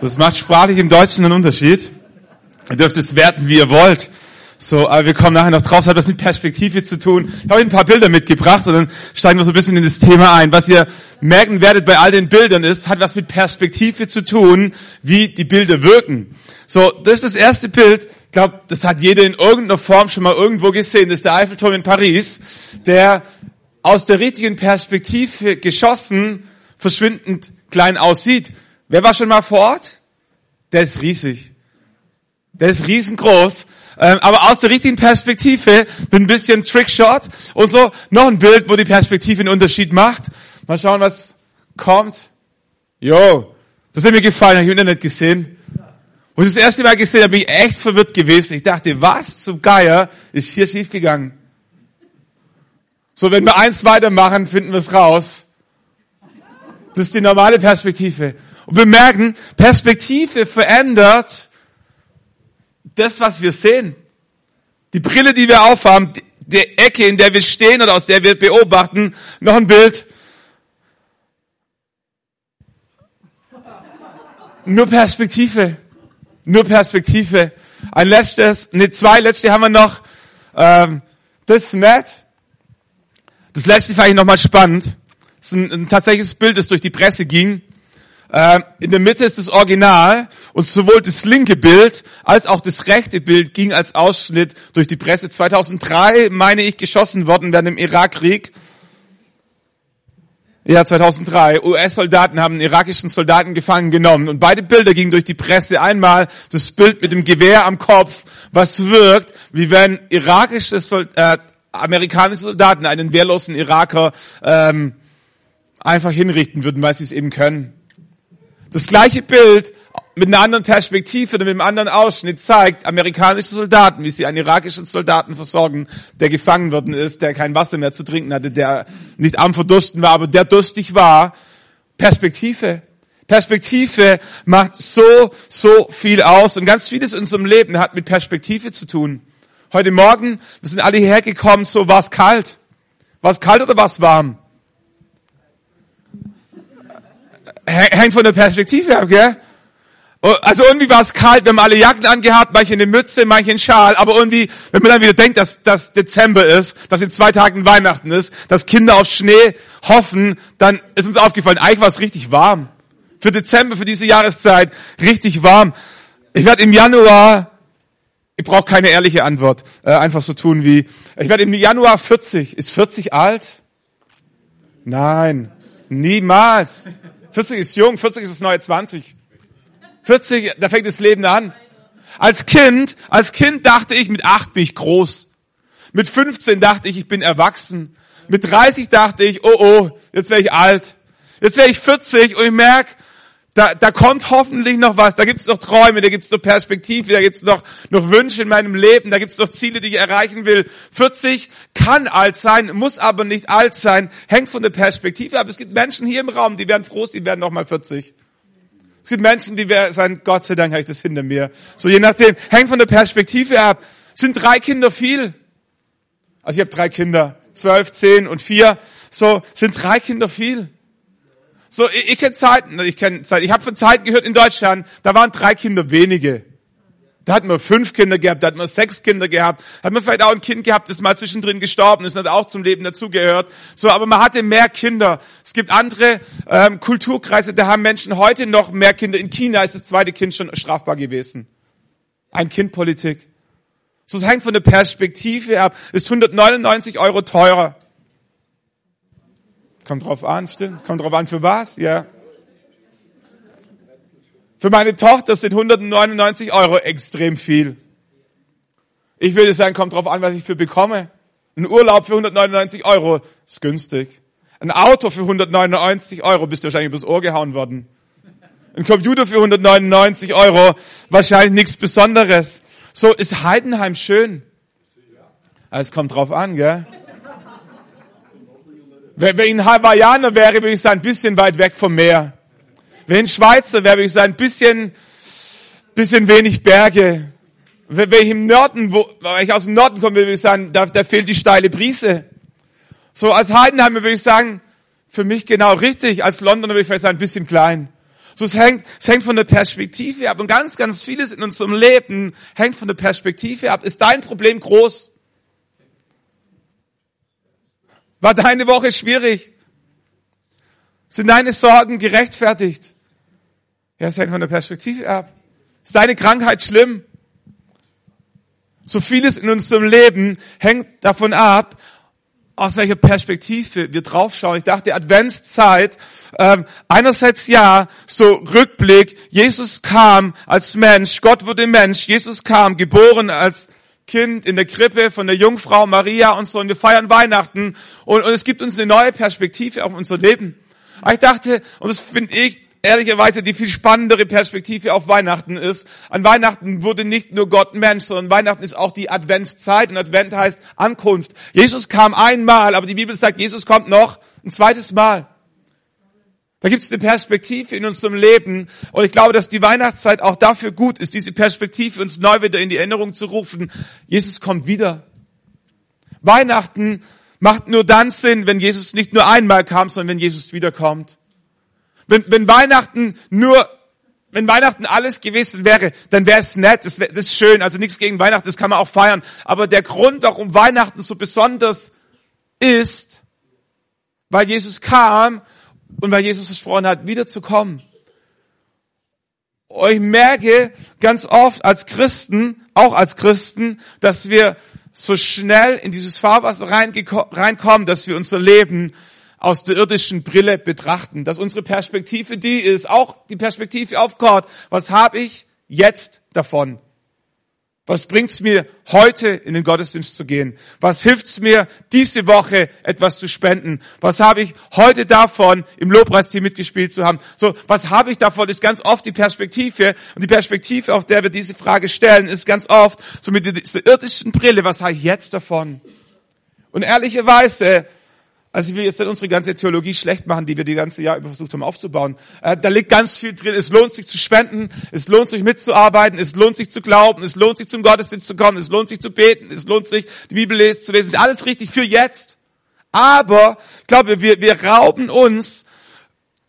Das macht sprachlich im Deutschen einen Unterschied. Ihr dürft es werten, wie ihr wollt. So, aber wir kommen nachher noch drauf. Das hat was mit Perspektive zu tun. Ich habe ein paar Bilder mitgebracht und dann steigen wir so ein bisschen in das Thema ein. Was ihr merken werdet bei all den Bildern ist, hat was mit Perspektive zu tun, wie die Bilder wirken. So, das ist das erste Bild. Ich glaube, das hat jeder in irgendeiner Form schon mal irgendwo gesehen. Das ist der Eiffelturm in Paris, der aus der richtigen Perspektive geschossen verschwindend klein aussieht. Wer war schon mal vor Ort? Der ist riesig. Der ist riesengroß. Ähm, aber aus der richtigen Perspektive mit ein bisschen Trickshot und so noch ein Bild, wo die Perspektive einen Unterschied macht. Mal schauen, was kommt. Jo, das hat mir gefallen, habe ich im Internet gesehen. Und das erste Mal gesehen habe, bin ich echt verwirrt gewesen. Ich dachte, was zum Geier ist hier schiefgegangen? So, wenn wir eins weitermachen, finden wir es raus. Das ist die normale Perspektive. Und wir merken, Perspektive verändert das, was wir sehen. Die Brille, die wir aufhaben, die Ecke, in der wir stehen oder aus der wir beobachten. Noch ein Bild. Nur Perspektive. Nur Perspektive. Ein letztes, ne, zwei letzte haben wir noch. Ähm, das ist nett. Das letzte fand ich nochmal spannend. Das ist ein, ein tatsächliches Bild, das durch die Presse ging. Äh, in der Mitte ist das Original und sowohl das linke Bild als auch das rechte Bild ging als Ausschnitt durch die Presse. 2003, meine ich, geschossen worden während dem Irakkrieg. Ja, 2003. US-Soldaten haben irakischen Soldaten gefangen genommen und beide Bilder gingen durch die Presse. Einmal das Bild mit dem Gewehr am Kopf, was wirkt, wie wenn irakische Sold äh, amerikanische Soldaten einen wehrlosen Iraker ähm, einfach hinrichten würden, weil sie es eben können. Das gleiche Bild mit einer anderen Perspektive oder mit einem anderen Ausschnitt zeigt amerikanische Soldaten, wie sie einen irakischen Soldaten versorgen, der gefangen worden ist, der kein Wasser mehr zu trinken hatte, der nicht am Verdursten war, aber der durstig war. Perspektive. Perspektive macht so, so viel aus. Und ganz vieles in unserem Leben hat mit Perspektive zu tun. Heute Morgen, wir sind alle hierher gekommen, so war es kalt. War es kalt oder war es warm? Hängt von der Perspektive ab, gell? Oh, also irgendwie war es kalt, wir haben alle Jacken angehabt, manche eine Mütze, manche einen Schal, aber irgendwie, wenn man dann wieder denkt, dass das Dezember ist, dass in zwei Tagen Weihnachten ist, dass Kinder auf Schnee hoffen, dann ist uns aufgefallen, eigentlich war es richtig warm. Für Dezember, für diese Jahreszeit, richtig warm. Ich werde im Januar, ich brauche keine ehrliche Antwort, äh, einfach so tun wie, ich werde im Januar 40. Ist 40 alt? Nein, niemals. 40 ist jung, 40 ist das neue 20. 40, da fängt das Leben an. Als Kind, als Kind dachte ich, mit 8 bin ich groß. Mit 15 dachte ich, ich bin erwachsen. Mit 30 dachte ich, oh oh, jetzt wäre ich alt. Jetzt wäre ich 40 und ich merke, da, da kommt hoffentlich noch was. Da gibt's noch Träume, da gibt's noch Perspektive, da gibt's noch, noch Wünsche in meinem Leben, da gibt's noch Ziele, die ich erreichen will. 40 kann alt sein, muss aber nicht alt sein, hängt von der Perspektive ab. Es gibt Menschen hier im Raum, die werden froh, die werden noch mal 40. Es gibt Menschen, die werden sagen, Gott sei Dank habe ich das hinter mir. So je nachdem, hängt von der Perspektive ab. Sind drei Kinder viel? Also ich habe drei Kinder, zwölf, zehn und vier. So sind drei Kinder viel? So, ich, ich kenne Zeiten, ich kenne Zeiten, ich habe von Zeiten gehört in Deutschland, da waren drei Kinder wenige. Da hatten wir fünf Kinder gehabt, da hatten wir sechs Kinder gehabt, hatten wir vielleicht auch ein Kind gehabt, das mal zwischendrin gestorben ist hat auch zum Leben dazugehört. So, aber man hatte mehr Kinder. Es gibt andere ähm, Kulturkreise, da haben Menschen heute noch mehr Kinder. In China ist das zweite Kind schon strafbar gewesen. Ein Kind Politik. So, es hängt von der Perspektive ab. Ist 199 Euro teurer. Kommt drauf an, stimmt. Kommt drauf an, für was? Ja. Für meine Tochter sind 199 Euro extrem viel. Ich würde sagen, kommt drauf an, was ich für bekomme. Ein Urlaub für 199 Euro ist günstig. Ein Auto für 199 Euro bist du wahrscheinlich übers Ohr gehauen worden. Ein Computer für 199 Euro, wahrscheinlich nichts Besonderes. So ist Heidenheim schön. Es kommt drauf an, gell? Wenn ich ein Hawaiianer wäre, würde ich sagen, ein bisschen weit weg vom Meer. Wenn ich ein Schweizer wäre, würde ich sagen, ein bisschen, bisschen wenig Berge. Wenn ich im Norden, wo, wenn ich aus dem Norden komme, würde ich sagen, da, da fehlt die steile Brise. So als Heidenheimer würde ich sagen, für mich genau richtig. Als Londoner würde ich vielleicht sagen, ein bisschen klein. So, es hängt, es hängt von der Perspektive ab. Und ganz, ganz vieles in unserem Leben hängt von der Perspektive ab. Ist dein Problem groß? War deine Woche schwierig? Sind deine Sorgen gerechtfertigt? Ja, es hängt von der Perspektive ab. Ist deine Krankheit schlimm? So vieles in unserem Leben hängt davon ab, aus welcher Perspektive wir draufschauen. Ich dachte, Adventszeit, ähm, einerseits ja, so Rückblick, Jesus kam als Mensch, Gott wurde Mensch, Jesus kam, geboren als Kind in der Krippe von der Jungfrau Maria und so, und wir feiern Weihnachten und, und es gibt uns eine neue Perspektive auf unser Leben. Aber ich dachte, und das finde ich ehrlicherweise die viel spannendere Perspektive auf Weihnachten ist. An Weihnachten wurde nicht nur Gott Mensch, sondern Weihnachten ist auch die Adventszeit und Advent heißt Ankunft. Jesus kam einmal, aber die Bibel sagt, Jesus kommt noch ein zweites Mal. Da gibt es eine Perspektive in unserem Leben und ich glaube, dass die Weihnachtszeit auch dafür gut ist, diese Perspektive uns neu wieder in die Erinnerung zu rufen. Jesus kommt wieder. Weihnachten macht nur dann Sinn, wenn Jesus nicht nur einmal kam, sondern wenn Jesus wiederkommt. Wenn, wenn Weihnachten nur, wenn Weihnachten alles gewesen wäre, dann wäre es nett, das, wär, das ist schön, also nichts gegen Weihnachten, das kann man auch feiern. Aber der Grund, warum Weihnachten so besonders ist, weil Jesus kam und weil Jesus versprochen hat, wiederzukommen. Ich merke ganz oft als Christen, auch als Christen, dass wir so schnell in dieses Fahrwasser reinkommen, dass wir unser Leben aus der irdischen Brille betrachten, dass unsere Perspektive die ist, auch die Perspektive auf Gott. Was habe ich jetzt davon? Was bringt's mir heute in den Gottesdienst zu gehen? Was hilft's mir diese Woche etwas zu spenden? Was habe ich heute davon im Lobpreisteam mitgespielt zu haben? So, was habe ich davon? Ist ganz oft die Perspektive und die Perspektive, auf der wir diese Frage stellen, ist ganz oft so mit dieser irdischen Brille. Was habe ich jetzt davon? Und ehrlicherweise also ich will jetzt nicht unsere ganze Theologie schlecht machen, die wir die ganze Jahr über versucht haben aufzubauen. Äh, da liegt ganz viel drin. Es lohnt sich zu spenden, es lohnt sich mitzuarbeiten, es lohnt sich zu glauben, es lohnt sich zum Gottesdienst zu kommen, es lohnt sich zu beten, es lohnt sich die Bibel zu lesen. Alles richtig für jetzt. Aber ich glaube, wir, wir rauben uns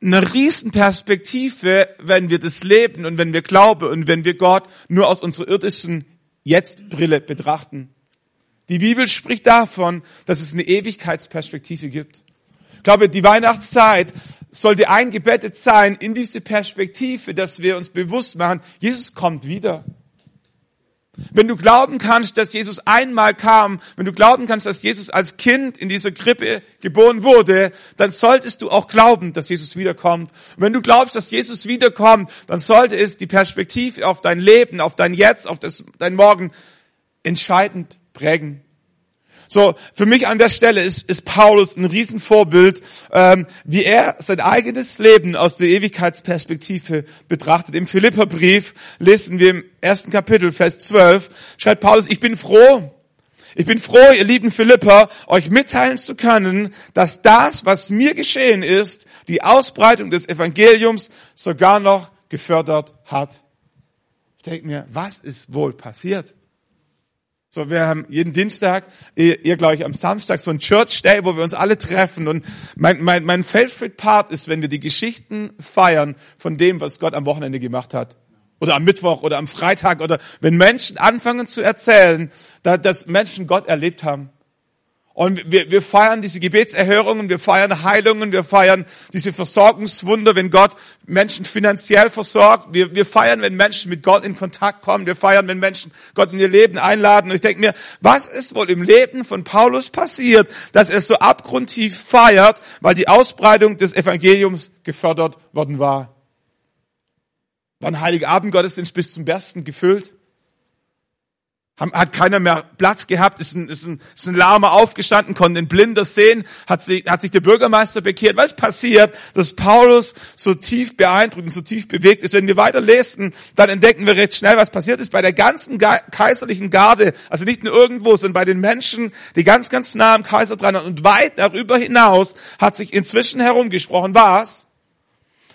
eine Riesenperspektive, wenn wir das leben und wenn wir glauben und wenn wir Gott nur aus unserer irdischen Jetzt-Brille betrachten. Die Bibel spricht davon, dass es eine Ewigkeitsperspektive gibt. Ich glaube, die Weihnachtszeit sollte eingebettet sein in diese Perspektive, dass wir uns bewusst machen, Jesus kommt wieder. Wenn du glauben kannst, dass Jesus einmal kam, wenn du glauben kannst, dass Jesus als Kind in dieser Krippe geboren wurde, dann solltest du auch glauben, dass Jesus wiederkommt. Und wenn du glaubst, dass Jesus wiederkommt, dann sollte es die Perspektive auf dein Leben, auf dein Jetzt, auf das, dein Morgen entscheidend prägen. So, für mich an der Stelle ist, ist Paulus ein Riesenvorbild, ähm, wie er sein eigenes Leben aus der Ewigkeitsperspektive betrachtet. Im Philipperbrief lesen wir im ersten Kapitel, Vers 12, schreibt Paulus, ich bin froh, ich bin froh, ihr lieben Philipper, euch mitteilen zu können, dass das, was mir geschehen ist, die Ausbreitung des Evangeliums sogar noch gefördert hat. Ich denke mir, was ist wohl passiert? So, wir haben jeden Dienstag, ihr, ihr glaube ich am Samstag, so ein Church Day, wo wir uns alle treffen. Und mein, mein, mein favorite Part ist, wenn wir die Geschichten feiern von dem, was Gott am Wochenende gemacht hat. Oder am Mittwoch oder am Freitag. Oder wenn Menschen anfangen zu erzählen, dass Menschen Gott erlebt haben. Und wir, wir feiern diese Gebetserhörungen, wir feiern Heilungen, wir feiern diese Versorgungswunder, wenn Gott Menschen finanziell versorgt. Wir, wir feiern, wenn Menschen mit Gott in Kontakt kommen. Wir feiern, wenn Menschen Gott in ihr Leben einladen. Und ich denke mir, was ist wohl im Leben von Paulus passiert, dass er so abgrundtief feiert, weil die Ausbreitung des Evangeliums gefördert worden war? War ein Heiligabend Gottesdienst bis zum Bersten gefüllt? Hat keiner mehr Platz gehabt, ist ein, ist ein, ist ein Lahmer aufgestanden, konnte ein Blinder sehen, hat sich, hat sich der Bürgermeister bekehrt. Was passiert, dass Paulus so tief beeindruckt und so tief bewegt ist? Wenn wir weiter lesen, dann entdecken wir recht schnell, was passiert ist bei der ganzen kaiserlichen Garde, also nicht nur irgendwo, sondern bei den Menschen, die ganz, ganz nah am Kaiser dran sind und weit darüber hinaus hat sich inzwischen herumgesprochen, was?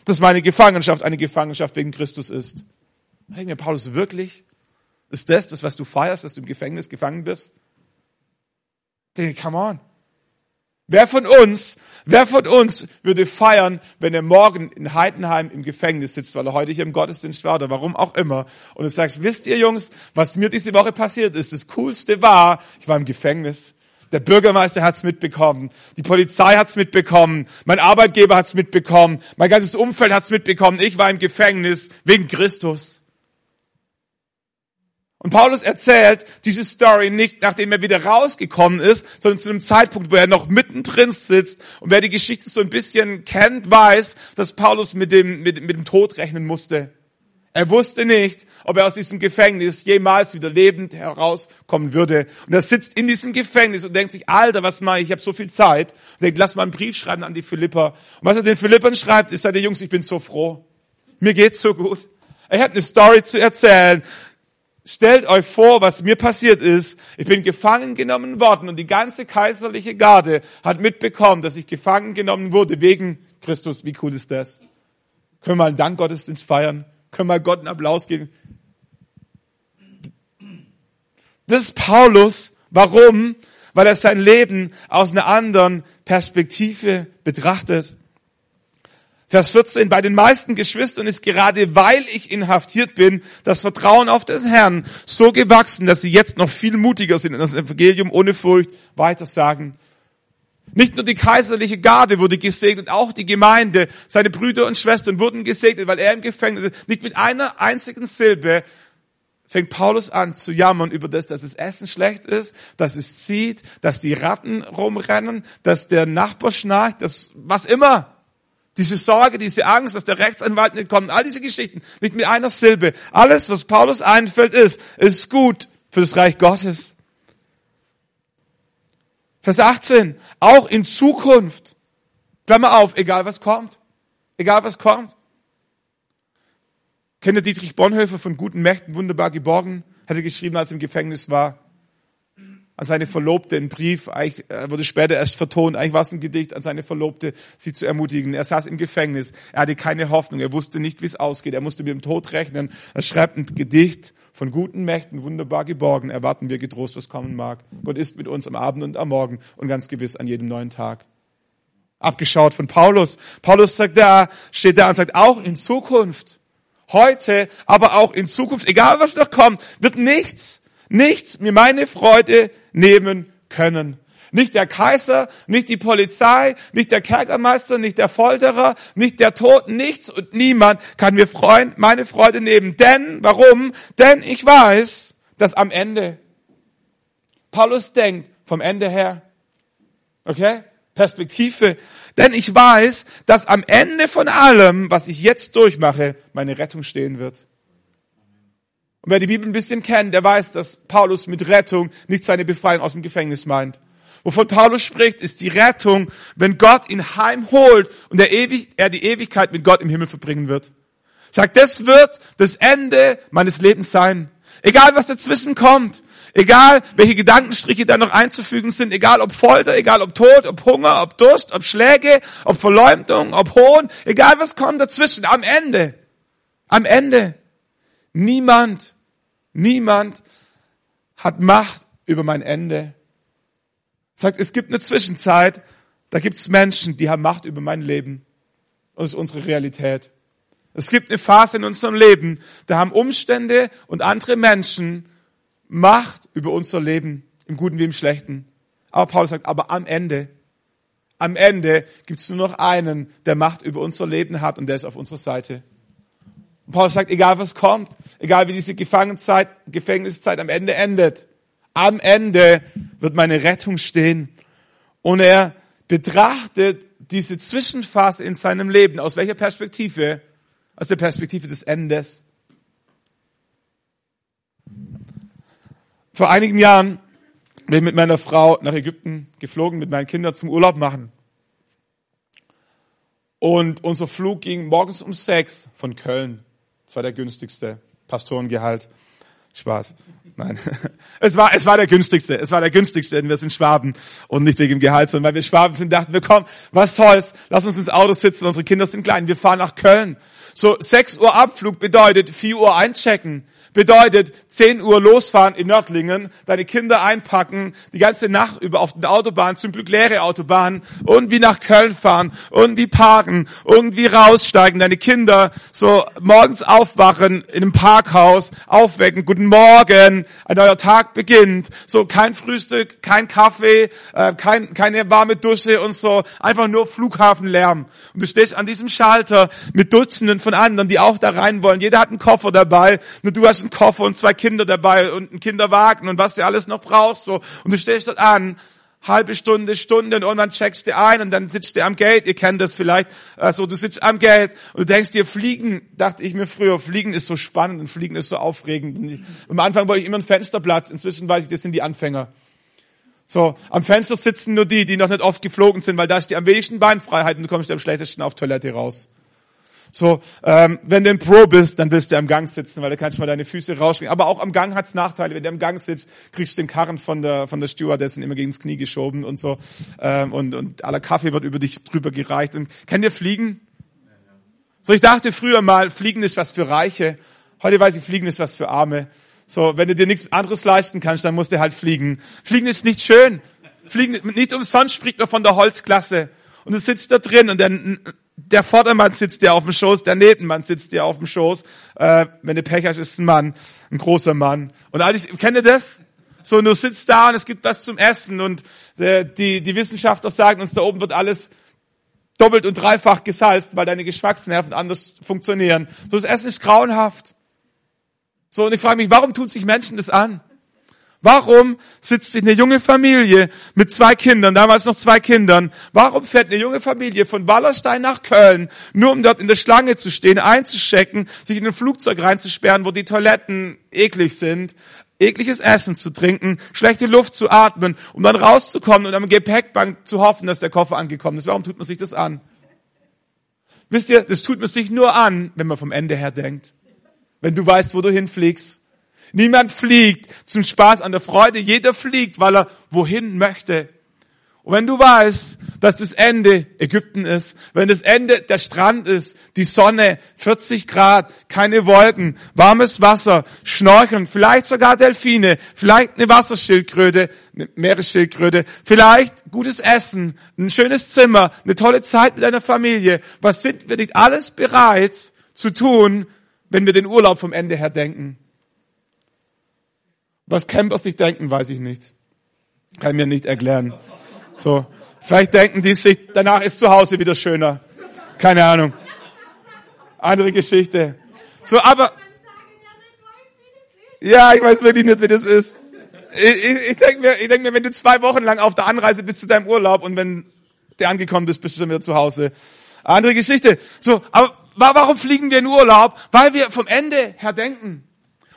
Dass meine Gefangenschaft eine Gefangenschaft wegen Christus ist. Denken wir, Paulus, wirklich? Ist das das, was du feierst, dass du im Gefängnis gefangen bist? Denke, come on. Wer von uns, wer von uns würde feiern, wenn er morgen in Heidenheim im Gefängnis sitzt, weil er heute hier im Gottesdienst war oder warum auch immer und du sagst, wisst ihr Jungs, was mir diese Woche passiert ist? Das Coolste war, ich war im Gefängnis. Der Bürgermeister hat's mitbekommen, die Polizei hat's mitbekommen, mein Arbeitgeber hat's mitbekommen, mein ganzes Umfeld hat's mitbekommen. Ich war im Gefängnis wegen Christus. Und Paulus erzählt diese Story nicht, nachdem er wieder rausgekommen ist, sondern zu einem Zeitpunkt, wo er noch mittendrin sitzt. Und wer die Geschichte so ein bisschen kennt, weiß, dass Paulus mit dem, mit, mit dem Tod rechnen musste. Er wusste nicht, ob er aus diesem Gefängnis jemals wieder lebend herauskommen würde. Und er sitzt in diesem Gefängnis und denkt sich, Alter, was mache ich? Ich habe so viel Zeit. Und denkt, lass mal einen Brief schreiben an die Philipper. Und was er den Philippern schreibt, ist, sagt, Jungs, ich bin so froh. Mir geht's so gut. Er hat eine Story zu erzählen. Stellt euch vor, was mir passiert ist. Ich bin gefangen genommen worden und die ganze kaiserliche Garde hat mitbekommen, dass ich gefangen genommen wurde wegen Christus. Wie cool ist das? Können wir einen Dankgottesdienst feiern? Können wir Gott einen Applaus geben? Das ist Paulus. Warum? Weil er sein Leben aus einer anderen Perspektive betrachtet. Vers 14, bei den meisten Geschwistern ist gerade weil ich inhaftiert bin, das Vertrauen auf den Herrn so gewachsen, dass sie jetzt noch viel mutiger sind und das Evangelium ohne Furcht weitersagen. Nicht nur die kaiserliche Garde wurde gesegnet, auch die Gemeinde, seine Brüder und Schwestern wurden gesegnet, weil er im Gefängnis ist. Nicht mit einer einzigen Silbe fängt Paulus an zu jammern über das, dass das Essen schlecht ist, dass es zieht, dass die Ratten rumrennen, dass der Nachbar schnarcht, dass was immer. Diese Sorge, diese Angst, dass der Rechtsanwalt nicht kommt, all diese Geschichten, nicht mit einer Silbe. Alles, was Paulus einfällt, ist, ist gut für das Reich Gottes. Vers 18, auch in Zukunft, Klammer auf, egal was kommt, egal was kommt. Kennt ihr Dietrich Bonhoeffer von guten Mächten, wunderbar geborgen? Hat er geschrieben, als er im Gefängnis war an seine Verlobte einen Brief, eigentlich er wurde später erst vertont, eigentlich war es ein Gedicht an seine Verlobte, sie zu ermutigen. Er saß im Gefängnis, er hatte keine Hoffnung, er wusste nicht, wie es ausgeht, er musste mit dem Tod rechnen. Er schreibt ein Gedicht von guten Mächten, wunderbar geborgen, erwarten wir getrost, was kommen mag. Gott ist mit uns am Abend und am Morgen und ganz gewiss an jedem neuen Tag. Abgeschaut von Paulus. Paulus sagt da, steht da und sagt, auch in Zukunft, heute, aber auch in Zukunft, egal was noch kommt, wird nichts, nichts mir meine Freude nehmen können. Nicht der Kaiser, nicht die Polizei, nicht der Kerkermeister, nicht der Folterer, nicht der Tod, nichts und niemand kann mir Freund, meine Freude nehmen. Denn, warum? Denn ich weiß, dass am Ende, Paulus denkt vom Ende her, okay? Perspektive. Denn ich weiß, dass am Ende von allem, was ich jetzt durchmache, meine Rettung stehen wird. Und wer die Bibel ein bisschen kennt, der weiß, dass Paulus mit Rettung nicht seine Befreiung aus dem Gefängnis meint. Wovon Paulus spricht, ist die Rettung, wenn Gott ihn heimholt und er, ewig, er die Ewigkeit mit Gott im Himmel verbringen wird. Sagt, das wird das Ende meines Lebens sein. Egal was dazwischen kommt, egal welche Gedankenstriche da noch einzufügen sind, egal ob Folter, egal ob Tod, ob Hunger, ob Durst, ob Schläge, ob Verleumdung, ob Hohn, egal was kommt dazwischen, am Ende, am Ende, niemand Niemand hat Macht über mein Ende. Sagt, es gibt eine Zwischenzeit, da gibt es Menschen, die haben Macht über mein Leben. Das ist unsere Realität. Es gibt eine Phase in unserem Leben, da haben Umstände und andere Menschen Macht über unser Leben, im Guten wie im Schlechten. Aber Paulus sagt, aber am Ende, am Ende gibt es nur noch einen, der Macht über unser Leben hat und der ist auf unserer Seite. Und Paulus sagt, egal was kommt, egal wie diese Gefangenzeit, Gefängniszeit am Ende endet, am Ende wird meine Rettung stehen. Und er betrachtet diese Zwischenphase in seinem Leben. Aus welcher Perspektive? Aus der Perspektive des Endes. Vor einigen Jahren bin ich mit meiner Frau nach Ägypten geflogen, mit meinen Kindern zum Urlaub machen. Und unser Flug ging morgens um sechs von Köln das war der günstigste Pastorengehalt. Spaß. Nein. Es war, es war der günstigste. Es war der günstigste, denn wir sind Schwaben und nicht wegen dem Gehalt, sondern weil wir Schwaben sind, dachten wir, komm, was soll's? Lass uns ins Auto sitzen. Unsere Kinder sind klein. Wir fahren nach Köln. So, 6 Uhr Abflug bedeutet 4 Uhr einchecken. Bedeutet 10 Uhr losfahren in Nördlingen, deine Kinder einpacken, die ganze Nacht über auf der Autobahn, zum Glück leere Autobahn, irgendwie nach Köln fahren, irgendwie parken, irgendwie raussteigen, deine Kinder so morgens aufwachen in einem Parkhaus, aufwecken, guten Morgen, ein neuer Tag beginnt, so kein Frühstück, kein Kaffee, äh, kein, keine warme Dusche und so, einfach nur Flughafenlärm. Und du stehst an diesem Schalter mit Dutzenden von anderen, die auch da rein wollen. Jeder hat einen Koffer dabei, nur du hast einen Koffer und zwei Kinder dabei und einen Kinderwagen und was du alles noch brauchst. So. Und du stehst dort an, halbe Stunde, Stunde und irgendwann checkst du ein und dann sitzt du am Gate. Ihr kennt das vielleicht. Also du sitzt am Gate und du denkst dir, Fliegen, dachte ich mir früher, Fliegen ist so spannend und Fliegen ist so aufregend. Und am Anfang wollte ich immer einen Fensterplatz. Inzwischen weiß ich, das sind die Anfänger. So, am Fenster sitzen nur die, die noch nicht oft geflogen sind, weil da ist die am wenigsten Beinfreiheit und du kommst am schlechtesten auf Toilette raus. So, ähm, wenn du im Pro bist, dann willst du am Gang sitzen, weil da kannst du mal deine Füße rausstrecken. Aber auch am Gang hat's Nachteile. Wenn du am Gang sitzt, kriegst du den Karren von der von der Stewardessen immer gegen das Knie geschoben und so. Ähm, und und aller Kaffee wird über dich drüber gereicht. Und kennt ihr Fliegen? So, ich dachte früher mal, Fliegen ist was für Reiche. Heute weiß ich, Fliegen ist was für Arme. So, wenn du dir nichts anderes leisten kannst, dann musst du halt fliegen. Fliegen ist nicht schön. Fliegen, nicht umsonst spricht man von der Holzklasse. Und du sitzt da drin und dann der Vordermann sitzt dir auf dem Schoß, der Nebenmann sitzt dir auf dem Schoß. Äh, wenn du Pech hast, ist ein Mann, ein großer Mann. Und alles, kennt ihr das? So, du sitzt da und es gibt was zum Essen und äh, die, die Wissenschaftler sagen uns, da oben wird alles doppelt und dreifach gesalzt, weil deine Geschmacksnerven anders funktionieren. So, das Essen ist grauenhaft. So, und ich frage mich, warum tun sich Menschen das an? Warum sitzt sich eine junge Familie mit zwei Kindern, damals noch zwei Kindern, warum fährt eine junge Familie von Wallerstein nach Köln, nur um dort in der Schlange zu stehen, einzuschecken, sich in ein Flugzeug reinzusperren, wo die Toiletten eklig sind, ekliges Essen zu trinken, schlechte Luft zu atmen, um dann rauszukommen und am Gepäckbank zu hoffen, dass der Koffer angekommen ist. Warum tut man sich das an? Wisst ihr, das tut man sich nur an, wenn man vom Ende her denkt. Wenn du weißt, wo du hinfliegst Niemand fliegt zum Spaß an der Freude. Jeder fliegt, weil er wohin möchte. Und wenn du weißt, dass das Ende Ägypten ist, wenn das Ende der Strand ist, die Sonne, 40 Grad, keine Wolken, warmes Wasser, Schnorcheln, vielleicht sogar Delfine, vielleicht eine Wasserschildkröte, eine Meeresschildkröte, vielleicht gutes Essen, ein schönes Zimmer, eine tolle Zeit mit deiner Familie. Was sind wir nicht alles bereit zu tun, wenn wir den Urlaub vom Ende her denken? Was Camper sich denken, weiß ich nicht. Kann mir nicht erklären. So. Vielleicht denken die sich, danach ist zu Hause wieder schöner. Keine Ahnung. Andere Geschichte. So, aber, ja, ich weiß wirklich nicht, wie das ist. Ich, ich, ich denke mir, ich denk mir, wenn du zwei Wochen lang auf der Anreise bist zu deinem Urlaub und wenn du angekommen bist, bist du schon wieder zu Hause. Andere Geschichte. So, aber warum fliegen wir in Urlaub? Weil wir vom Ende her denken.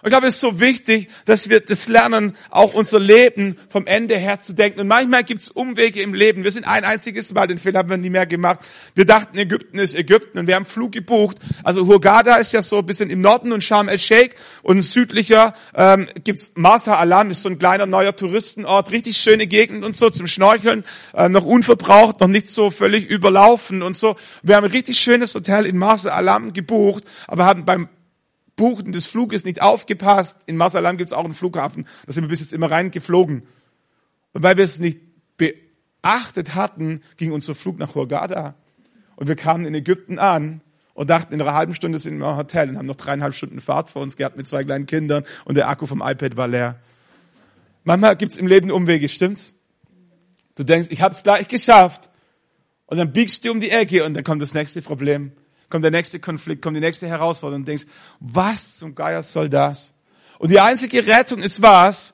Und ich glaube, es ist so wichtig, dass wir das lernen, auch unser Leben vom Ende her zu denken. Und manchmal gibt es Umwege im Leben. Wir sind ein einziges Mal, den Fehler haben wir nie mehr gemacht. Wir dachten, Ägypten ist Ägypten und wir haben Flug gebucht. Also Hurghada ist ja so ein bisschen im Norden und Sharm el-Sheikh und südlicher ähm, gibt's Marsa Alam, ist so ein kleiner neuer Touristenort, richtig schöne Gegend und so zum Schnorcheln, äh, noch unverbraucht, noch nicht so völlig überlaufen und so. Wir haben ein richtig schönes Hotel in Marsa Alam gebucht, aber haben beim Buchen des Fluges nicht aufgepasst. In Masalam gibt es auch einen Flughafen. Da sind wir bis jetzt immer reingeflogen. Und weil wir es nicht beachtet hatten, ging unser Flug nach Hurghada. Und wir kamen in Ägypten an und dachten, in einer halben Stunde sind wir im Hotel und haben noch dreieinhalb Stunden Fahrt vor uns gehabt mit zwei kleinen Kindern und der Akku vom iPad war leer. Manchmal gibt's im Leben Umwege, stimmt's? Du denkst, ich habe es gleich geschafft. Und dann biegst du um die Ecke und dann kommt das nächste Problem kommt der nächste Konflikt, kommt die nächste Herausforderung und denkst, was zum Geier soll das? Und die einzige Rettung ist was?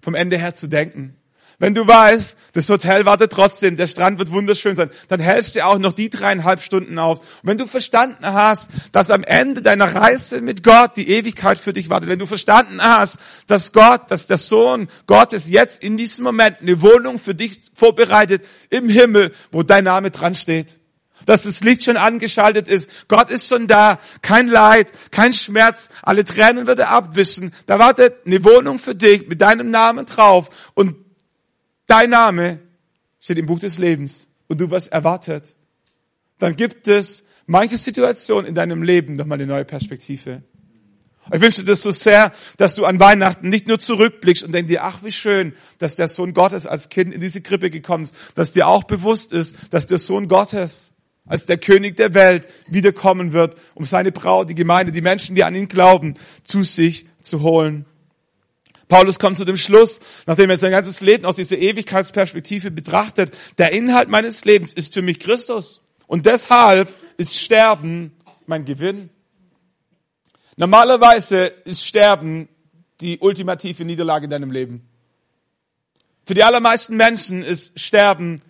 Vom Ende her zu denken. Wenn du weißt, das Hotel wartet trotzdem, der Strand wird wunderschön sein, dann hältst du auch noch die dreieinhalb Stunden auf. Und wenn du verstanden hast, dass am Ende deiner Reise mit Gott die Ewigkeit für dich wartet, wenn du verstanden hast, dass Gott, dass der Sohn Gottes jetzt in diesem Moment eine Wohnung für dich vorbereitet im Himmel, wo dein Name dran steht, dass das Licht schon angeschaltet ist. Gott ist schon da. Kein Leid, kein Schmerz. Alle Tränen wird er abwischen. Da wartet eine Wohnung für dich mit deinem Namen drauf. Und dein Name steht im Buch des Lebens. Und du wirst erwartet. Dann gibt es manche Situationen in deinem Leben nochmal eine neue Perspektive. Ich wünsche dir das so sehr, dass du an Weihnachten nicht nur zurückblickst und denkst dir, ach wie schön, dass der Sohn Gottes als Kind in diese Krippe gekommen ist, dass dir auch bewusst ist, dass der Sohn Gottes als der König der Welt wiederkommen wird, um seine Braut, die Gemeinde, die Menschen, die an ihn glauben, zu sich zu holen. Paulus kommt zu dem Schluss, nachdem er sein ganzes Leben aus dieser Ewigkeitsperspektive betrachtet, der Inhalt meines Lebens ist für mich Christus. Und deshalb ist Sterben mein Gewinn. Normalerweise ist Sterben die ultimative Niederlage in deinem Leben. Für die allermeisten Menschen ist Sterben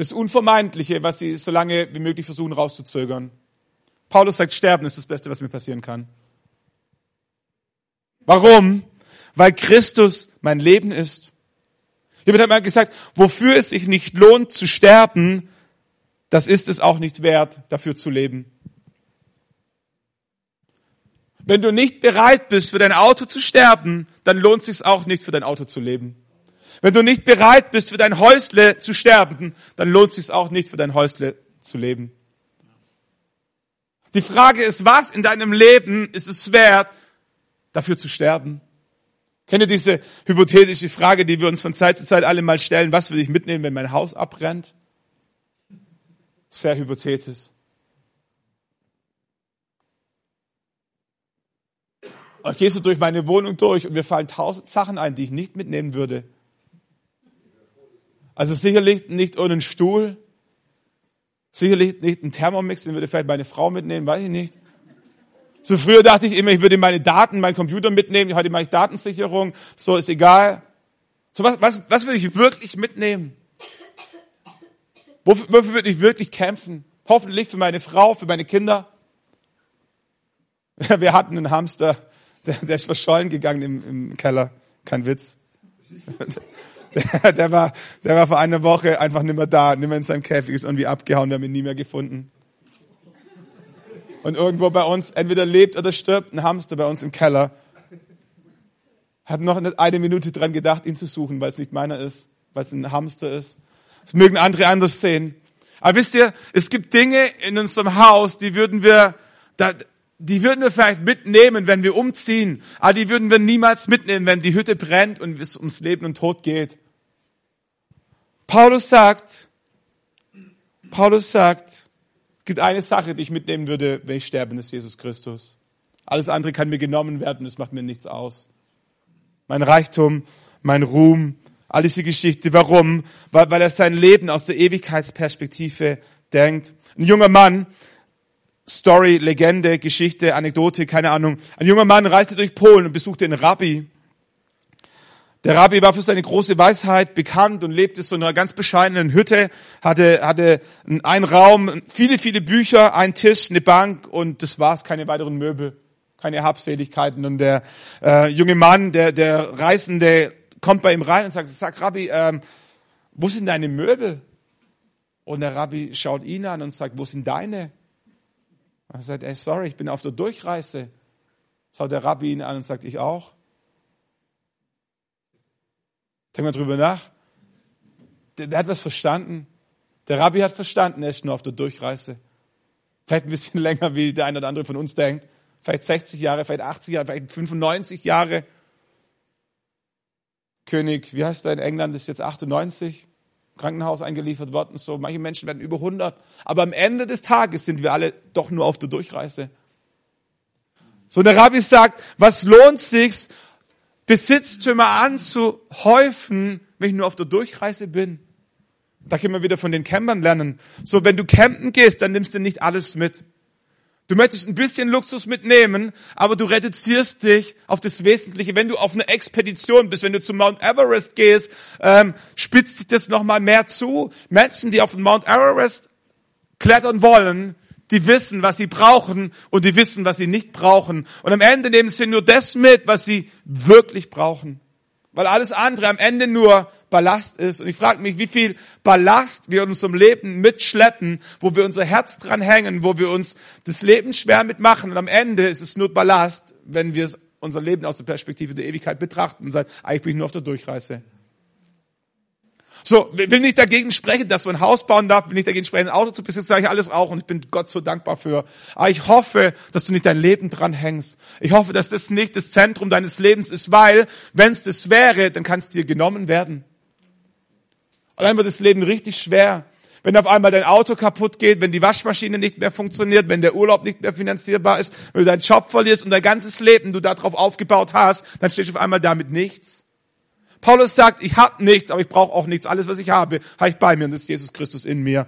das Unvermeidliche, was sie so lange wie möglich versuchen rauszuzögern. Paulus sagt, Sterben ist das Beste, was mir passieren kann. Warum? Weil Christus mein Leben ist. Jemand hat mal gesagt, wofür es sich nicht lohnt zu sterben, das ist es auch nicht wert, dafür zu leben. Wenn du nicht bereit bist, für dein Auto zu sterben, dann lohnt es sich auch nicht, für dein Auto zu leben. Wenn du nicht bereit bist, für dein Häusle zu sterben, dann lohnt es sich auch nicht, für dein Häusle zu leben. Die Frage ist, was in deinem Leben ist es wert, dafür zu sterben? Kennt ihr diese hypothetische Frage, die wir uns von Zeit zu Zeit alle mal stellen? Was will ich mitnehmen, wenn mein Haus abbrennt? Sehr hypothetisch. Gehst du durch meine Wohnung durch und mir fallen tausend Sachen ein, die ich nicht mitnehmen würde. Also sicherlich nicht ohne Stuhl, sicherlich nicht ein Thermomix, den würde vielleicht meine Frau mitnehmen, weiß ich nicht. So früher dachte ich immer, ich würde meine Daten, meinen Computer mitnehmen, heute mache ich Datensicherung, so ist egal. So was, was, was will ich wirklich mitnehmen? Wofür, wofür würde ich wirklich kämpfen? Hoffentlich für meine Frau, für meine Kinder. Wir hatten einen Hamster, der, der ist verschollen gegangen im, im Keller. Kein Witz. Der, der, war, der war vor einer Woche einfach nicht mehr da, nicht mehr in seinem Käfig, ist irgendwie abgehauen, wir haben ihn nie mehr gefunden. Und irgendwo bei uns, entweder lebt oder stirbt ein Hamster bei uns im Keller. Hat noch eine Minute dran gedacht, ihn zu suchen, weil es nicht meiner ist, weil es ein Hamster ist. Das mögen andere anders sehen. Aber wisst ihr, es gibt Dinge in unserem Haus, die würden wir, die würden wir vielleicht mitnehmen, wenn wir umziehen. Aber die würden wir niemals mitnehmen, wenn die Hütte brennt und es ums Leben und Tod geht. Paulus sagt, Paulus sagt, es gibt eine Sache, die ich mitnehmen würde, wenn ich sterbe, das ist Jesus Christus. Alles andere kann mir genommen werden, das macht mir nichts aus. Mein Reichtum, mein Ruhm, all diese Geschichte. Warum? Weil, weil er sein Leben aus der Ewigkeitsperspektive denkt. Ein junger Mann, Story, Legende, Geschichte, Anekdote, keine Ahnung. Ein junger Mann reiste durch Polen und besuchte einen Rabbi. Der Rabbi war für seine große Weisheit bekannt und lebte so in einer ganz bescheidenen Hütte, hatte, hatte einen Raum, viele, viele Bücher, einen Tisch, eine Bank und das war's, keine weiteren Möbel, keine Habseligkeiten. Und der äh, junge Mann, der, der Reisende, kommt bei ihm rein und sagt, sag Rabbi, ähm, wo sind deine Möbel? Und der Rabbi schaut ihn an und sagt, wo sind deine? Und er sagt, ey, sorry, ich bin auf der Durchreise. Schaut der Rabbi ihn an und sagt, ich auch. Denk mal drüber nach. Der, der, hat was verstanden. Der Rabbi hat verstanden, er ist nur auf der Durchreise. Vielleicht ein bisschen länger, wie der eine oder andere von uns denkt. Vielleicht 60 Jahre, vielleicht 80 Jahre, vielleicht 95 Jahre. König, wie heißt er in England, ist jetzt 98, Krankenhaus eingeliefert worden. So, manche Menschen werden über 100. Aber am Ende des Tages sind wir alle doch nur auf der Durchreise. So der Rabbi sagt, was lohnt sich, Besitztümer anzuhäufen, wenn ich nur auf der Durchreise bin. Da können wir wieder von den Campern lernen. So, wenn du campen gehst, dann nimmst du nicht alles mit. Du möchtest ein bisschen Luxus mitnehmen, aber du reduzierst dich auf das Wesentliche. Wenn du auf einer Expedition bist, wenn du zum Mount Everest gehst, ähm, spitzt sich das nochmal mehr zu. Menschen, die auf den Mount Everest klettern wollen, die wissen, was sie brauchen und die wissen, was sie nicht brauchen. Und am Ende nehmen sie nur das mit, was sie wirklich brauchen. Weil alles andere am Ende nur Ballast ist. Und ich frage mich, wie viel Ballast wir in unserem Leben mitschleppen, wo wir unser Herz dran hängen, wo wir uns das Leben schwer mitmachen. Und am Ende ist es nur Ballast, wenn wir unser Leben aus der Perspektive der Ewigkeit betrachten und sagen, eigentlich bin ich nur auf der Durchreise. So, will nicht dagegen sprechen, dass man ein Haus bauen darf, will nicht dagegen sprechen, ein Auto zu besitzen, sage ich alles auch und ich bin Gott so dankbar für. Aber ich hoffe, dass du nicht dein Leben dran hängst. Ich hoffe, dass das nicht das Zentrum deines Lebens ist, weil, wenn es das wäre, dann kann es dir genommen werden. Und dann wird das Leben richtig schwer. Wenn auf einmal dein Auto kaputt geht, wenn die Waschmaschine nicht mehr funktioniert, wenn der Urlaub nicht mehr finanzierbar ist, wenn du deinen Job verlierst und dein ganzes Leben du darauf aufgebaut hast, dann stehst du auf einmal damit nichts. Paulus sagt, ich habe nichts, aber ich brauche auch nichts. Alles, was ich habe, habe ich bei mir und das ist Jesus Christus in mir.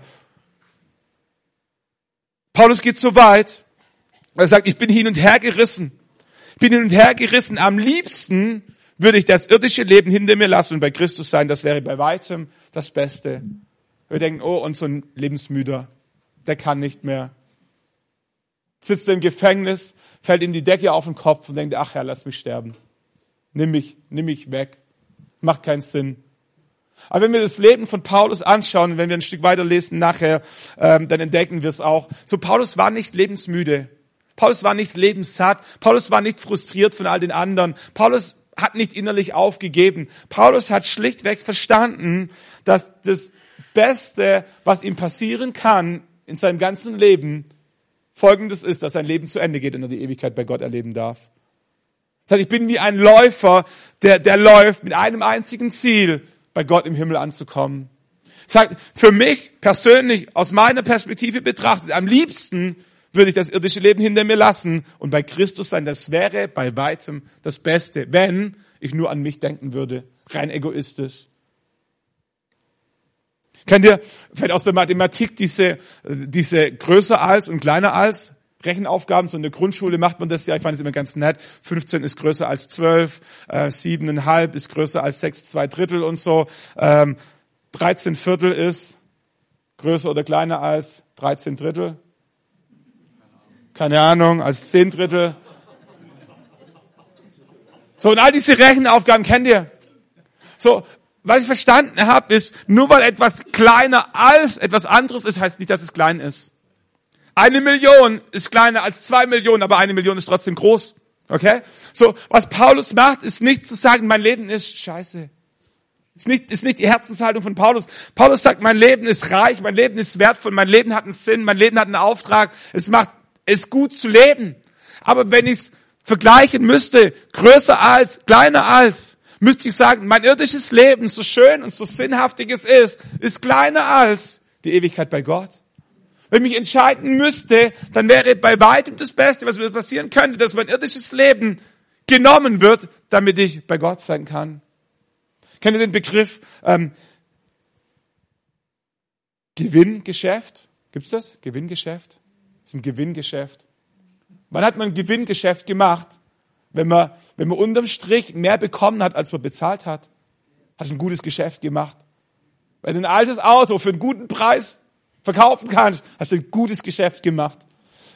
Paulus geht so weit, er sagt, ich bin hin und her gerissen. Ich bin hin und her gerissen. Am liebsten würde ich das irdische Leben hinter mir lassen und bei Christus sein. Das wäre bei weitem das Beste. Wir denken, oh, und so ein Lebensmüder, der kann nicht mehr. Sitzt im Gefängnis, fällt ihm die Decke auf den Kopf und denkt, ach ja, lass mich sterben. Nimm mich, nimm mich weg. Macht keinen Sinn. Aber wenn wir das Leben von Paulus anschauen, wenn wir ein Stück weiter lesen nachher, ähm, dann entdecken wir es auch. So, Paulus war nicht lebensmüde. Paulus war nicht lebenssatt. Paulus war nicht frustriert von all den anderen. Paulus hat nicht innerlich aufgegeben. Paulus hat schlichtweg verstanden, dass das Beste, was ihm passieren kann in seinem ganzen Leben, folgendes ist, dass sein Leben zu Ende geht und er die Ewigkeit bei Gott erleben darf. Das heißt, ich bin wie ein Läufer, der, der läuft mit einem einzigen Ziel, bei Gott im Himmel anzukommen. Sagt, für mich persönlich, aus meiner Perspektive betrachtet, am liebsten würde ich das irdische Leben hinter mir lassen und bei Christus sein. Das wäre bei weitem das Beste, wenn ich nur an mich denken würde, rein egoistisch. Kennt ihr vielleicht aus der Mathematik diese, diese größer als und kleiner als? Rechenaufgaben, so in der Grundschule macht man das ja, ich fand es immer ganz nett. 15 ist größer als 12, äh, 7,5 ist größer als 6, 2 Drittel und so. Ähm, 13 Viertel ist größer oder kleiner als 13 Drittel. Keine Ahnung, als 10 Drittel. So, und all diese Rechenaufgaben kennt ihr. So, was ich verstanden habe, ist, nur weil etwas kleiner als etwas anderes ist, heißt nicht, dass es klein ist. Eine Million ist kleiner als zwei Millionen, aber eine Million ist trotzdem groß. Okay? So, was Paulus macht, ist nicht zu sagen, mein Leben ist scheiße. Ist nicht, ist nicht die Herzenshaltung von Paulus. Paulus sagt, mein Leben ist reich, mein Leben ist wertvoll, mein Leben hat einen Sinn, mein Leben hat einen Auftrag. Es macht es gut zu leben. Aber wenn ich es vergleichen müsste, größer als, kleiner als, müsste ich sagen, mein irdisches Leben, so schön und so sinnhaftig es ist, ist kleiner als die Ewigkeit bei Gott. Wenn ich entscheiden müsste, dann wäre bei weitem das Beste, was mir passieren könnte, dass mein irdisches Leben genommen wird, damit ich bei Gott sein kann. Kennt ihr den Begriff ähm, Gewinngeschäft? Gibt's das? Gewinngeschäft? Das ist ein Gewinngeschäft. Wann hat man ein Gewinngeschäft gemacht? Wenn man, wenn man unterm Strich mehr bekommen hat, als man bezahlt hat. Hast du ein gutes Geschäft gemacht. Wenn du ein altes Auto für einen guten Preis verkaufen kannst, hast du ein gutes Geschäft gemacht.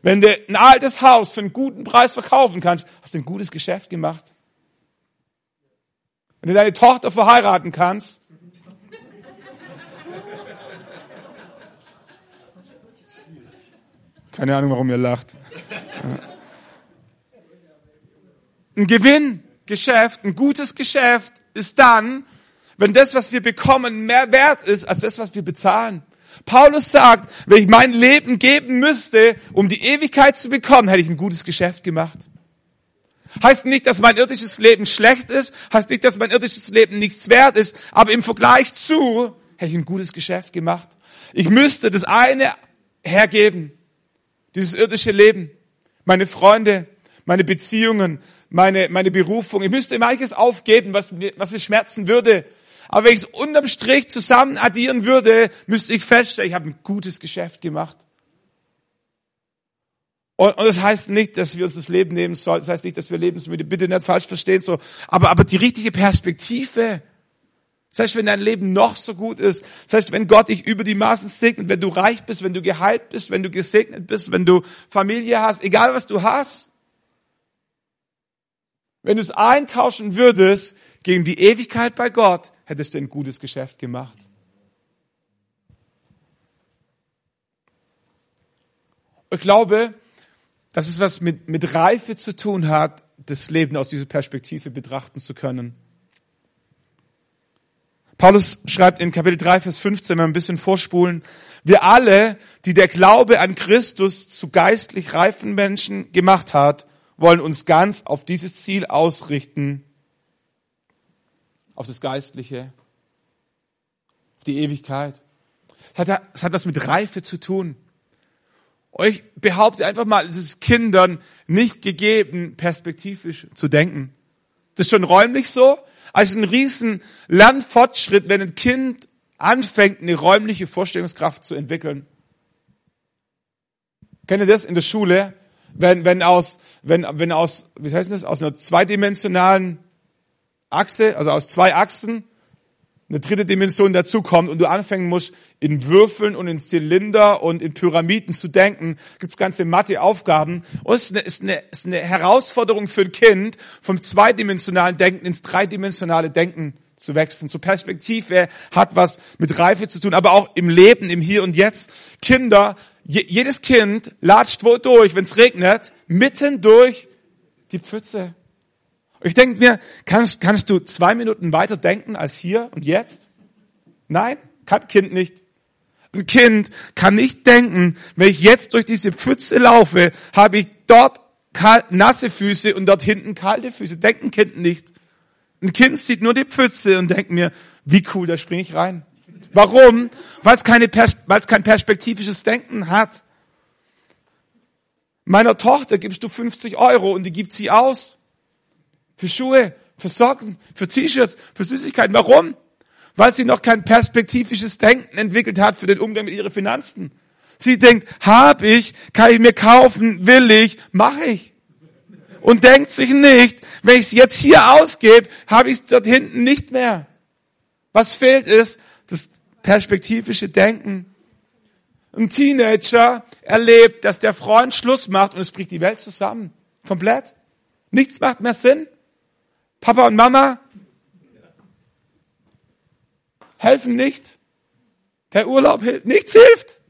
Wenn du ein altes Haus für einen guten Preis verkaufen kannst, hast du ein gutes Geschäft gemacht. Wenn du deine Tochter verheiraten kannst, keine Ahnung, warum ihr lacht. Ein Gewinngeschäft, ein gutes Geschäft ist dann, wenn das, was wir bekommen, mehr wert ist als das, was wir bezahlen. Paulus sagt, wenn ich mein Leben geben müsste, um die Ewigkeit zu bekommen, hätte ich ein gutes Geschäft gemacht. Heißt nicht, dass mein irdisches Leben schlecht ist, heißt nicht, dass mein irdisches Leben nichts wert ist, aber im Vergleich zu hätte ich ein gutes Geschäft gemacht. Ich müsste das eine hergeben, dieses irdische Leben, meine Freunde, meine Beziehungen, meine, meine Berufung. Ich müsste manches aufgeben, was mir, was mir schmerzen würde. Aber wenn ich es unterm Strich zusammen addieren würde, müsste ich feststellen, ich habe ein gutes Geschäft gemacht. Und, und das heißt nicht, dass wir uns das Leben nehmen sollen. Das heißt nicht, dass wir lebensmüde, bitte nicht falsch verstehen, so. Aber, aber die richtige Perspektive. Das heißt, wenn dein Leben noch so gut ist, das heißt, wenn Gott dich über die Maßen segnet, wenn du reich bist, wenn du geheilt bist, wenn du gesegnet bist, wenn du Familie hast, egal was du hast, wenn du es eintauschen würdest gegen die Ewigkeit bei Gott, hättest du ein gutes Geschäft gemacht. Ich glaube, dass es was mit, mit Reife zu tun hat, das Leben aus dieser Perspektive betrachten zu können. Paulus schreibt in Kapitel 3, Vers 15, wenn wir ein bisschen vorspulen, wir alle, die der Glaube an Christus zu geistlich reifen Menschen gemacht hat, wollen uns ganz auf dieses Ziel ausrichten, auf das Geistliche, auf die Ewigkeit. Es hat, es hat was mit Reife zu tun. Ich behaupte einfach mal, es ist Kindern nicht gegeben, perspektivisch zu denken. Das ist schon räumlich so. Also ein riesen Lernfortschritt, wenn ein Kind anfängt, eine räumliche Vorstellungskraft zu entwickeln. Kennt ihr das in der Schule? Wenn, wenn aus, wenn, wenn aus, wie heißt das, aus einer zweidimensionalen Achse, also aus zwei Achsen, eine dritte Dimension dazukommt und du anfangen musst, in Würfeln und in Zylinder und in Pyramiden zu denken, gibt's ganze Mathe-Aufgaben. Und es ist eine, ist, eine, ist eine Herausforderung für ein Kind, vom zweidimensionalen Denken ins dreidimensionale Denken zu wechseln. Zur Perspektive hat was mit Reife zu tun, aber auch im Leben, im Hier und Jetzt. Kinder, je, jedes Kind latscht wo durch, wenn es regnet, mitten durch die Pfütze. Ich denke mir, kannst, kannst du zwei Minuten weiter denken als hier und jetzt? Nein, kann Kind nicht. Ein Kind kann nicht denken, wenn ich jetzt durch diese Pfütze laufe, habe ich dort nasse Füße und dort hinten kalte Füße. Denkt ein Kind nicht. Ein Kind sieht nur die Pfütze und denkt mir, wie cool, da springe ich rein. Warum? Weil es, keine Pers weil es kein perspektivisches Denken hat. Meiner Tochter gibst du 50 Euro und die gibt sie aus. Für Schuhe, für Socken, für T-Shirts, für Süßigkeiten. Warum? Weil sie noch kein perspektivisches Denken entwickelt hat für den Umgang mit ihren Finanzen. Sie denkt, hab ich, kann ich mir kaufen, will ich, mache ich. Und denkt sich nicht, wenn ich es jetzt hier ausgebe, habe ich es dort hinten nicht mehr. Was fehlt ist das perspektivische Denken. Ein Teenager erlebt, dass der Freund Schluss macht und es bricht die Welt zusammen. Komplett. Nichts macht mehr Sinn. Papa und Mama helfen nicht. Der Urlaub hilft, nichts hilft.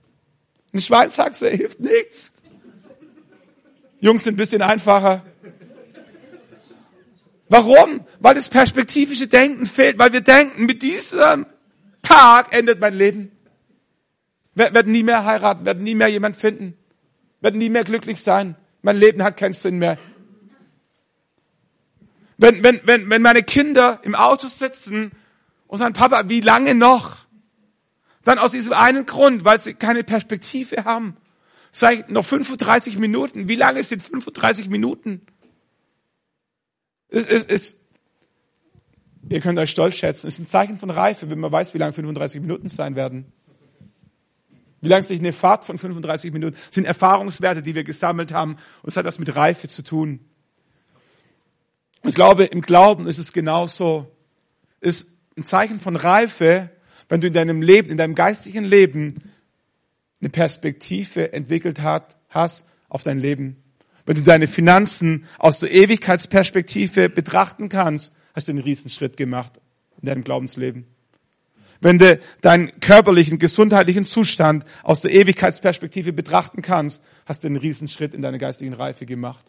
Eine Schweinshaxe hilft nichts. Jungs sind ein bisschen einfacher. Warum? Weil das perspektivische Denken fehlt, weil wir denken, mit diesem Tag endet mein Leben. Wir werden nie mehr heiraten, werden nie mehr jemand finden, werden nie mehr glücklich sein. Mein Leben hat keinen Sinn mehr. Wenn, wenn, wenn, wenn meine Kinder im Auto sitzen und sagen, Papa, wie lange noch? Dann aus diesem einen Grund, weil sie keine Perspektive haben. Sag noch 35 Minuten. Wie lange sind 35 Minuten? Es, es, es, ihr könnt euch stolz schätzen. Es ist ein Zeichen von Reife, wenn man weiß, wie lange 35 Minuten sein werden. Wie lange sich eine Fahrt von 35 Minuten sind Erfahrungswerte, die wir gesammelt haben. Und es hat was mit Reife zu tun. Ich glaube, im Glauben ist es genauso. Ist ein Zeichen von Reife, wenn du in deinem Leben, in deinem geistigen Leben eine Perspektive entwickelt hat, hast auf dein Leben. Wenn du deine Finanzen aus der Ewigkeitsperspektive betrachten kannst, hast du einen Riesenschritt gemacht in deinem Glaubensleben. Wenn du deinen körperlichen, gesundheitlichen Zustand aus der Ewigkeitsperspektive betrachten kannst, hast du einen Riesenschritt in deiner geistigen Reife gemacht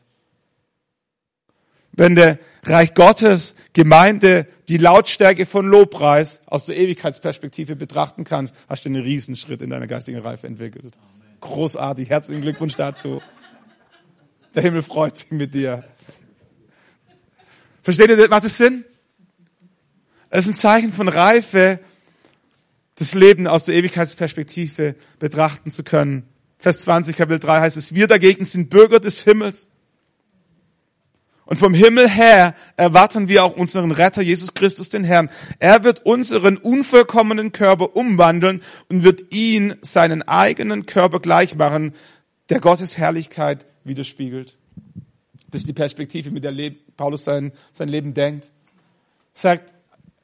wenn der Reich Gottes, Gemeinde, die Lautstärke von Lobpreis aus der Ewigkeitsperspektive betrachten kannst, hast du einen Riesenschritt in deiner geistigen Reife entwickelt. Großartig. Herzlichen Glückwunsch dazu. Der Himmel freut sich mit dir. Versteht ihr, was es sind? Es ist ein Zeichen von Reife, das Leben aus der Ewigkeitsperspektive betrachten zu können. Vers 20, Kapitel 3 heißt es, wir dagegen sind Bürger des Himmels und vom Himmel her erwarten wir auch unseren Retter Jesus Christus, den Herrn. Er wird unseren unvollkommenen Körper umwandeln und wird ihn seinen eigenen Körper gleich machen, der Gottes Herrlichkeit widerspiegelt. Das ist die Perspektive, mit der Paulus sein, sein Leben denkt. Sagt,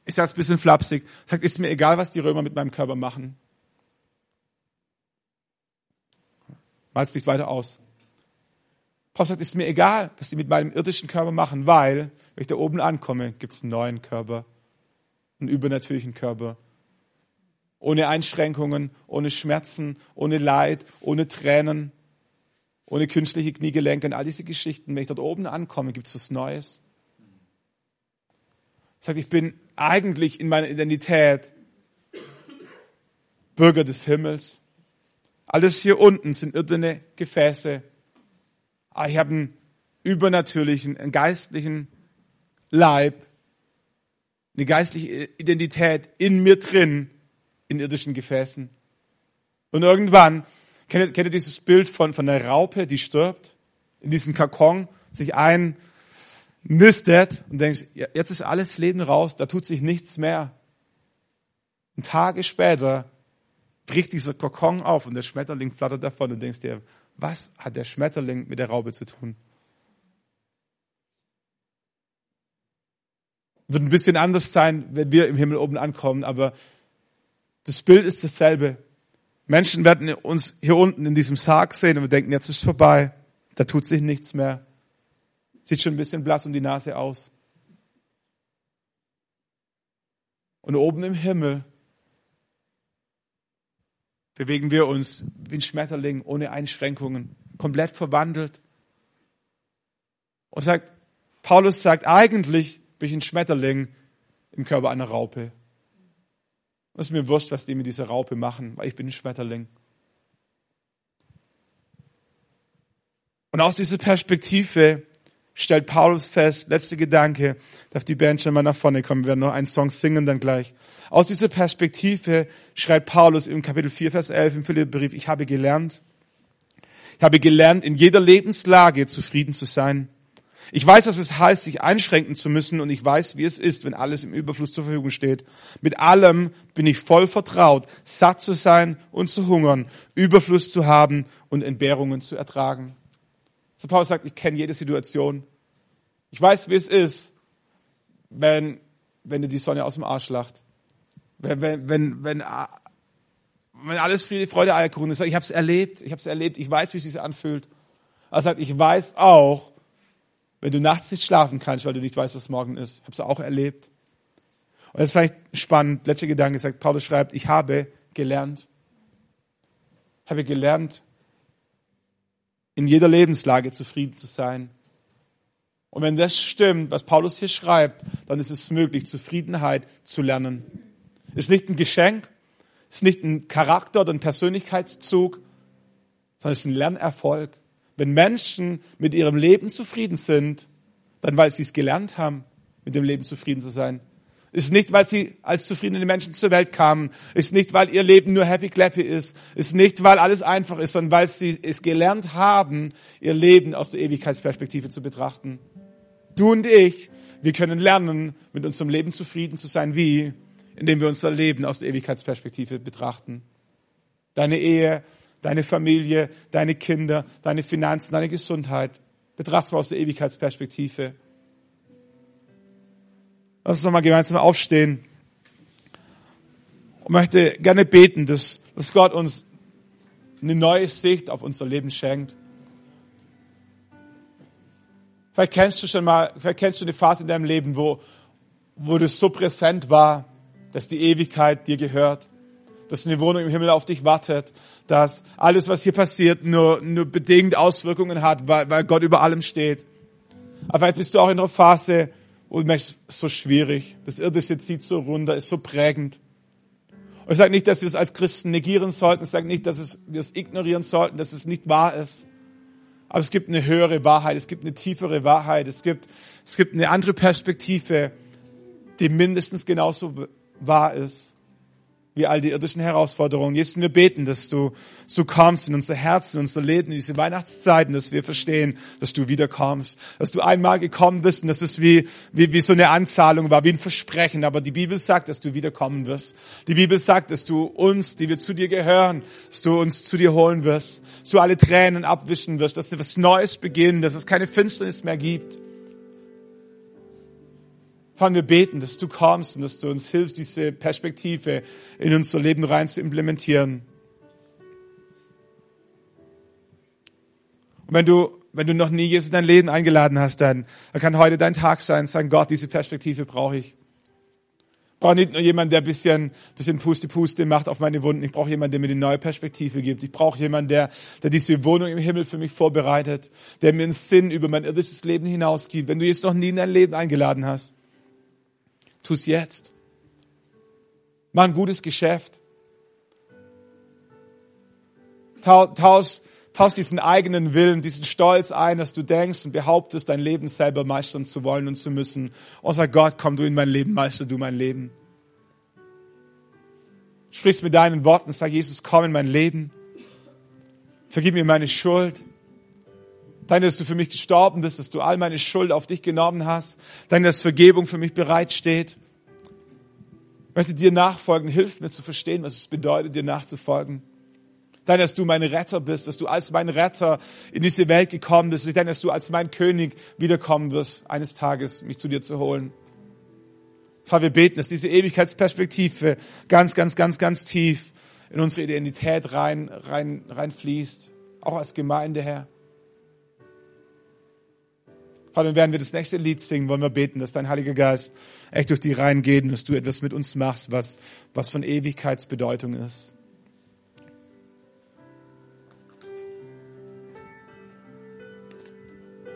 ich sage es ein bisschen flapsig, sagt, ist mir egal, was die Römer mit meinem Körper machen. Mal's nicht weiter aus. Paulus sagt, ist mir egal, was die mit meinem irdischen Körper machen, weil, wenn ich da oben ankomme, gibt es einen neuen Körper, einen übernatürlichen Körper. Ohne Einschränkungen, ohne Schmerzen, ohne Leid, ohne Tränen, ohne künstliche Kniegelenke und all diese Geschichten. Wenn ich dort oben ankomme, gibt es was Neues. Sagt, ich bin eigentlich in meiner Identität Bürger des Himmels. Alles hier unten sind irdene Gefäße. Aber ich habe einen übernatürlichen, einen geistlichen Leib, eine geistliche Identität in mir drin, in irdischen Gefäßen. Und irgendwann, kennt ihr, kennt ihr dieses Bild von, von einer Raupe, die stirbt, in diesen Karton sich einnistet und denkt, jetzt ist alles Leben raus, da tut sich nichts mehr. Und Tage später bricht dieser Kokon auf und der Schmetterling flattert davon und denkst dir, was hat der Schmetterling mit der Raupe zu tun? Wird ein bisschen anders sein, wenn wir im Himmel oben ankommen, aber das Bild ist dasselbe. Menschen werden uns hier unten in diesem Sarg sehen und wir denken, jetzt ist vorbei, da tut sich nichts mehr. Sieht schon ein bisschen blass um die Nase aus. Und oben im Himmel bewegen wir uns wie ein Schmetterling ohne Einschränkungen, komplett verwandelt. Und sagt, Paulus sagt, eigentlich bin ich ein Schmetterling im Körper einer Raupe. Es ist mir wurscht, was die mit dieser Raupe machen, weil ich bin ein Schmetterling. Und aus dieser Perspektive stellt Paulus fest, letzter Gedanke, darf die Band schon mal nach vorne kommen, wir werden noch einen Song singen dann gleich. Aus dieser Perspektive schreibt Paulus im Kapitel 4, Vers 11 im Philipperbrief, ich habe gelernt, ich habe gelernt, in jeder Lebenslage zufrieden zu sein. Ich weiß, was es heißt, sich einschränken zu müssen und ich weiß, wie es ist, wenn alles im Überfluss zur Verfügung steht. Mit allem bin ich voll vertraut, satt zu sein und zu hungern, Überfluss zu haben und Entbehrungen zu ertragen. So Paulus sagt, ich kenne jede Situation. Ich weiß, wie es ist, wenn, wenn dir die Sonne aus dem Arsch lacht. Wenn, wenn, wenn, wenn, wenn alles Friede, Freude, Eierkuchen ist. Ich habe es erlebt, ich habe es erlebt, ich weiß, wie es sich anfühlt. Er sagt, ich weiß auch, wenn du nachts nicht schlafen kannst, weil du nicht weißt, was morgen ist. Es auch erlebt. Und das fand ich spannend. Letzter Gedanke sagt, Paulus schreibt, ich habe gelernt, habe gelernt, in jeder Lebenslage zufrieden zu sein. Und wenn das stimmt, was Paulus hier schreibt, dann ist es möglich, Zufriedenheit zu lernen. Ist nicht ein Geschenk, ist nicht ein Charakter oder ein Persönlichkeitszug, sondern ist ein Lernerfolg. Wenn Menschen mit ihrem Leben zufrieden sind, dann weil sie es gelernt haben, mit dem Leben zufrieden zu sein. Ist nicht, weil sie als zufriedene Menschen zur Welt kamen. Ist nicht, weil ihr Leben nur happy clappy ist. Ist nicht, weil alles einfach ist, sondern weil sie es gelernt haben, ihr Leben aus der Ewigkeitsperspektive zu betrachten. Du und ich, wir können lernen, mit unserem Leben zufrieden zu sein. Wie? Indem wir unser Leben aus der Ewigkeitsperspektive betrachten. Deine Ehe, deine Familie, deine Kinder, deine Finanzen, deine Gesundheit. Betracht's mal aus der Ewigkeitsperspektive. Lass uns nochmal gemeinsam aufstehen. Und möchte gerne beten, dass, dass Gott uns eine neue Sicht auf unser Leben schenkt. Vielleicht kennst du schon mal, vielleicht kennst du eine Phase in deinem Leben, wo, wo das so präsent war, dass die Ewigkeit dir gehört, dass eine Wohnung im Himmel auf dich wartet, dass alles, was hier passiert, nur, nur bedingt Auswirkungen hat, weil, weil Gott über allem steht. Aber vielleicht bist du auch in einer Phase, und du merkst, so schwierig. Das Irdische zieht so runter, ist so prägend. Und ich sage nicht, dass wir es als Christen negieren sollten. Ich sage nicht, dass es, wir es ignorieren sollten, dass es nicht wahr ist. Aber es gibt eine höhere Wahrheit, es gibt eine tiefere Wahrheit, es gibt, es gibt eine andere Perspektive, die mindestens genauso wahr ist wie all die irdischen Herausforderungen. Jesus, wir beten, dass du so kommst in unser Herz, in unser Leben, in diese Weihnachtszeiten, dass wir verstehen, dass du wiederkommst, dass du einmal gekommen bist und dass es wie, wie, wie so eine Anzahlung war, wie ein Versprechen. Aber die Bibel sagt, dass du wiederkommen wirst. Die Bibel sagt, dass du uns, die wir zu dir gehören, dass du uns zu dir holen wirst, dass du alle Tränen abwischen wirst, dass du was Neues beginnen, dass es keine Finsternis mehr gibt. Vater, wir beten, dass du kommst und dass du uns hilfst, diese Perspektive in unser Leben rein zu implementieren. Und wenn du, wenn du noch nie Jesus in dein Leben eingeladen hast, dann, dann kann heute dein Tag sein, sagen, Gott, diese Perspektive brauche ich. Ich brauche nicht nur jemanden, der bisschen, bisschen Puste-Puste macht auf meine Wunden. Ich brauche jemanden, der mir eine neue Perspektive gibt. Ich brauche jemanden, der, der diese Wohnung im Himmel für mich vorbereitet, der mir einen Sinn über mein irdisches Leben hinausgibt. Wenn du jetzt noch nie in dein Leben eingeladen hast, Tu es jetzt. Mach ein gutes Geschäft. Tausch, tausch diesen eigenen Willen, diesen Stolz ein, dass du denkst und behauptest, dein Leben selber meistern zu wollen und zu müssen. Und sag Gott, komm du in mein Leben, meister du mein Leben. Sprichst mit deinen Worten, sag Jesus, komm in mein Leben. Vergib mir meine Schuld. Danke, dass du für mich gestorben bist, dass du all meine Schuld auf dich genommen hast. Danke, dass Vergebung für mich bereitsteht. Ich möchte dir nachfolgen. Hilf mir zu verstehen, was es bedeutet, dir nachzufolgen. Danke, dass du mein Retter bist, dass du als mein Retter in diese Welt gekommen bist. Ich danke, dass du als mein König wiederkommen wirst, eines Tages mich zu dir zu holen. Vater, wir beten, dass diese Ewigkeitsperspektive ganz, ganz, ganz, ganz tief in unsere Identität rein, rein, reinfließt. Auch als Gemeinde, Herr. Vater, während wir das nächste Lied singen, wollen wir beten, dass dein Heiliger Geist echt durch die Reihen geht und dass du etwas mit uns machst, was, was von Ewigkeitsbedeutung ist.